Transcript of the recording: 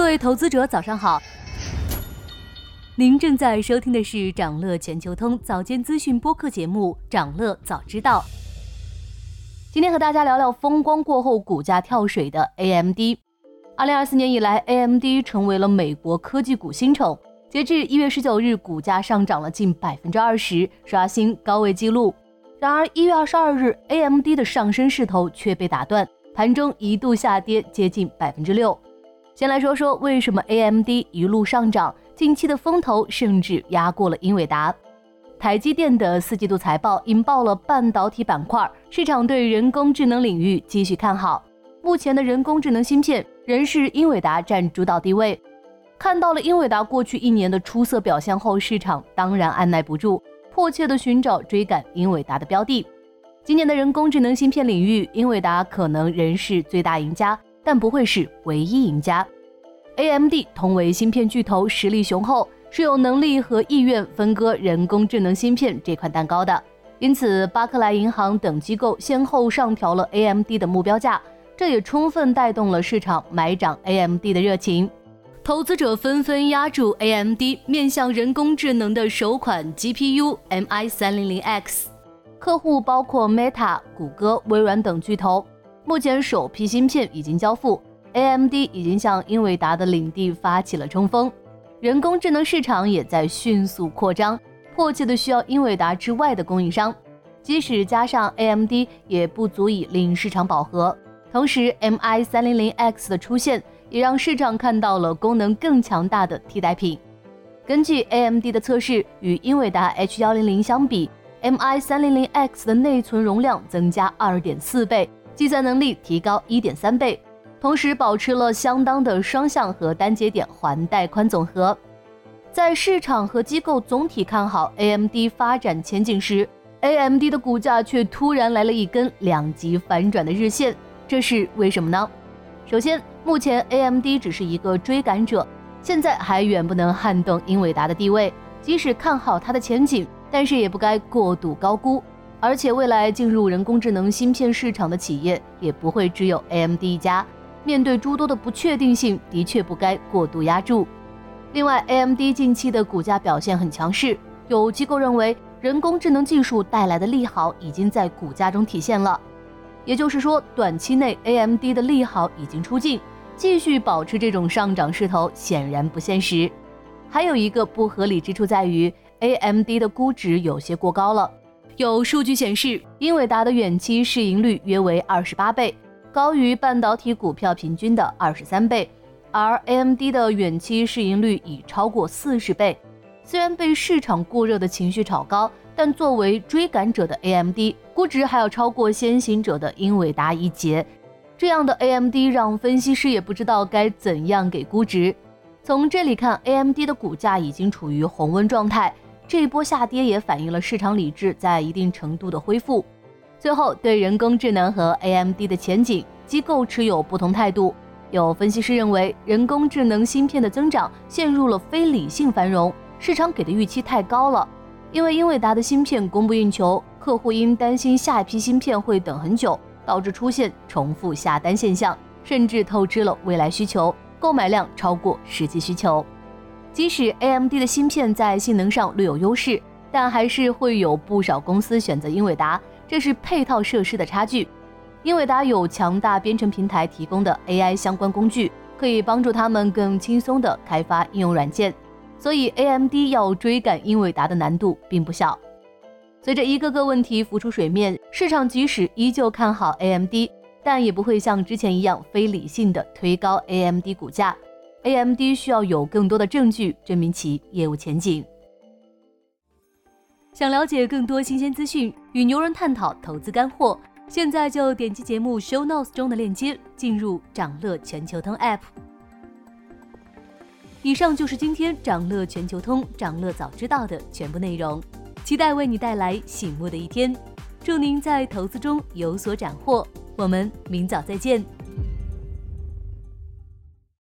各位投资者，早上好。您正在收听的是长乐全球通早间资讯播客节目《长乐早知道》。今天和大家聊聊风光过后股价跳水的 AMD。二零二四年以来，AMD 成为了美国科技股新宠。截至一月十九日，股价上涨了近百分之二十，刷新高位记录。然而，一月二十二日，AMD 的上升势头却被打断，盘中一度下跌接近百分之六。先来说说为什么 AMD 一路上涨，近期的风头甚至压过了英伟达。台积电的四季度财报引爆了半导体板块，市场对人工智能领域继续看好。目前的人工智能芯片仍是英伟达占主导地位。看到了英伟达过去一年的出色表现后，市场当然按耐不住，迫切的寻找追赶英伟达的标的。今年的人工智能芯片领域，英伟达可能仍是最大赢家。但不会是唯一赢家。AMD 同为芯片巨头，实力雄厚，是有能力和意愿分割人工智能芯片这块蛋糕的。因此，巴克莱银行等机构先后上调了 AMD 的目标价，这也充分带动了市场买涨 AMD 的热情。投资者纷纷压住 AMD 面向人工智能的首款 GPU MI300X，客户包括 Meta、谷歌、微软等巨头。目前首批芯片已经交付，AMD 已经向英伟达的领地发起了冲锋，人工智能市场也在迅速扩张，迫切的需要英伟达之外的供应商。即使加上 AMD，也不足以令市场饱和。同时，MI300X 的出现也让市场看到了功能更强大的替代品。根据 AMD 的测试，与英伟达 H100 相比，MI300X 的内存容量增加2.4倍。计算能力提高一点三倍，同时保持了相当的双向和单节点环带宽总和。在市场和机构总体看好 AMD 发展前景时，AMD 的股价却突然来了一根两极反转的日线，这是为什么呢？首先，目前 AMD 只是一个追赶者，现在还远不能撼动英伟达的地位。即使看好它的前景，但是也不该过度高估。而且未来进入人工智能芯片市场的企业也不会只有 AMD 一家。面对诸多的不确定性，的确不该过度压注。另外，AMD 近期的股价表现很强势，有机构认为人工智能技术带来的利好已经在股价中体现了。也就是说，短期内 AMD 的利好已经出尽，继续保持这种上涨势头显然不现实。还有一个不合理之处在于，AMD 的估值有些过高了。有数据显示，英伟达的远期市盈率约为二十八倍，高于半导体股票平均的二十三倍，而 AMD 的远期市盈率已超过四十倍。虽然被市场过热的情绪炒高，但作为追赶者的 AMD 估值还要超过先行者的英伟达一截。这样的 AMD 让分析师也不知道该怎样给估值。从这里看，AMD 的股价已经处于红温状态。这一波下跌也反映了市场理智在一定程度的恢复。最后，对人工智能和 AMD 的前景，机构持有不同态度。有分析师认为，人工智能芯片的增长陷入了非理性繁荣，市场给的预期太高了。因为英伟达的芯片供不应求，客户因担心下一批芯片会等很久，导致出现重复下单现象，甚至透支了未来需求，购买量超过实际需求。即使 AMD 的芯片在性能上略有优势，但还是会有不少公司选择英伟达，这是配套设施的差距。英伟达有强大编程平台提供的 AI 相关工具，可以帮助他们更轻松地开发应用软件，所以 AMD 要追赶英伟达的难度并不小。随着一个个问题浮出水面，市场即使依旧看好 AMD，但也不会像之前一样非理性的推高 AMD 股价。AMD 需要有更多的证据证明其业务前景。想了解更多新鲜资讯，与牛人探讨投资干货，现在就点击节目 show notes 中的链接，进入掌乐全球通 app。以上就是今天掌乐全球通掌乐早知道的全部内容，期待为你带来醒目的一天。祝您在投资中有所斩获，我们明早再见。